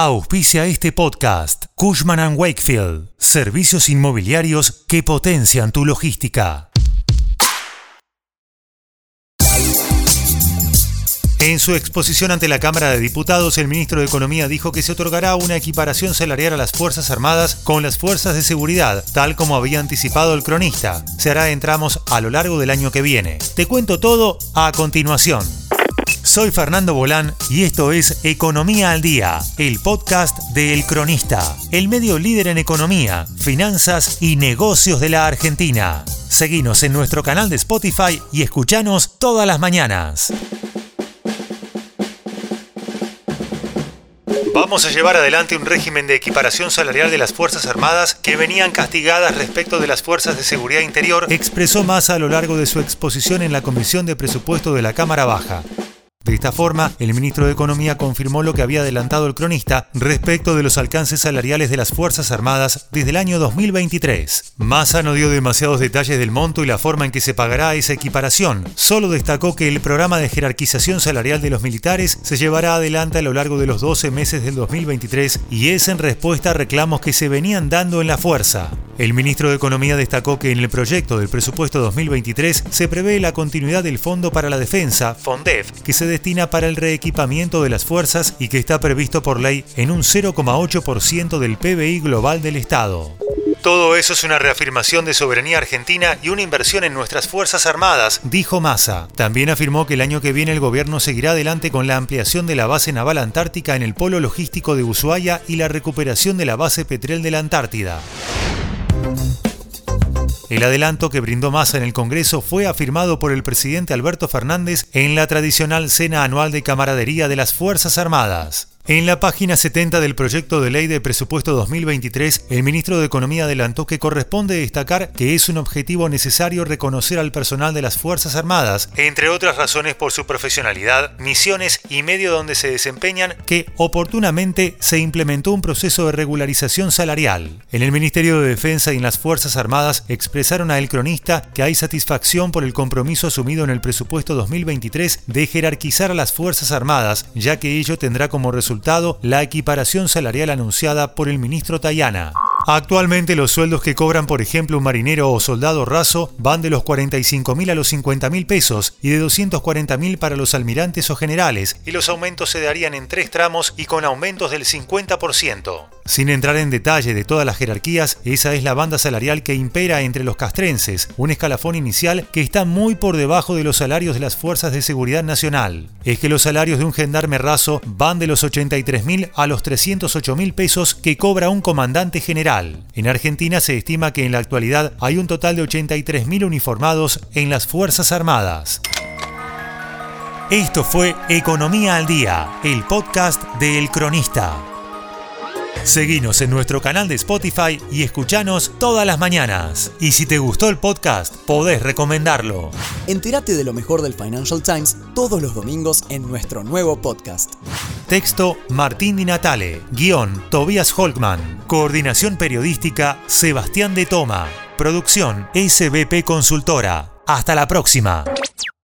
Auspicia este podcast Cushman ⁇ Wakefield, servicios inmobiliarios que potencian tu logística. En su exposición ante la Cámara de Diputados, el ministro de Economía dijo que se otorgará una equiparación salarial a las Fuerzas Armadas con las Fuerzas de Seguridad, tal como había anticipado el cronista. Se hará en tramos a lo largo del año que viene. Te cuento todo a continuación. Soy Fernando Bolán y esto es Economía al Día, el podcast de El Cronista, el medio líder en economía, finanzas y negocios de la Argentina. Seguinos en nuestro canal de Spotify y escuchanos todas las mañanas. Vamos a llevar adelante un régimen de equiparación salarial de las Fuerzas Armadas que venían castigadas respecto de las Fuerzas de Seguridad Interior, expresó Massa a lo largo de su exposición en la Comisión de Presupuesto de la Cámara Baja. De esta forma, el ministro de Economía confirmó lo que había adelantado el cronista respecto de los alcances salariales de las Fuerzas Armadas desde el año 2023. Massa no dio demasiados detalles del monto y la forma en que se pagará esa equiparación, solo destacó que el programa de jerarquización salarial de los militares se llevará adelante a lo largo de los 12 meses del 2023 y es en respuesta a reclamos que se venían dando en la fuerza. El ministro de Economía destacó que en el proyecto del presupuesto 2023 se prevé la continuidad del Fondo para la Defensa, FONDEF, que se destina para el reequipamiento de las fuerzas y que está previsto por ley en un 0,8% del PBI global del Estado. Todo eso es una reafirmación de soberanía argentina y una inversión en nuestras Fuerzas Armadas, dijo Massa. También afirmó que el año que viene el gobierno seguirá adelante con la ampliación de la base naval antártica en el polo logístico de Ushuaia y la recuperación de la base Petrel de la Antártida. El adelanto que brindó Massa en el Congreso fue afirmado por el presidente Alberto Fernández en la tradicional cena anual de camaradería de las Fuerzas Armadas. En la página 70 del proyecto de ley de presupuesto 2023, el ministro de Economía adelantó que corresponde destacar que es un objetivo necesario reconocer al personal de las Fuerzas Armadas, entre otras razones por su profesionalidad, misiones y medio donde se desempeñan, que oportunamente se implementó un proceso de regularización salarial. En el Ministerio de Defensa y en las Fuerzas Armadas expresaron a El Cronista que hay satisfacción por el compromiso asumido en el presupuesto 2023 de jerarquizar a las Fuerzas Armadas, ya que ello tendrá como resultado la equiparación salarial anunciada por el ministro Tayana. Actualmente los sueldos que cobran, por ejemplo, un marinero o soldado raso van de los 45 mil a los 50 mil pesos y de 240 mil para los almirantes o generales, y los aumentos se darían en tres tramos y con aumentos del 50%. Sin entrar en detalle de todas las jerarquías, esa es la banda salarial que impera entre los castrenses, un escalafón inicial que está muy por debajo de los salarios de las fuerzas de seguridad nacional. Es que los salarios de un gendarme raso van de los 83 mil a los 308 mil pesos que cobra un comandante general en Argentina se estima que en la actualidad hay un total de 83.000 uniformados en las Fuerzas Armadas. Esto fue Economía al Día, el podcast de El Cronista. Seguinos en nuestro canal de Spotify y escuchanos todas las mañanas. Y si te gustó el podcast, podés recomendarlo. Entérate de lo mejor del Financial Times todos los domingos en nuestro nuevo podcast. Texto Martín Di Natale. Guión Tobias Holkman. Coordinación periodística Sebastián de Toma. Producción SBP Consultora. Hasta la próxima.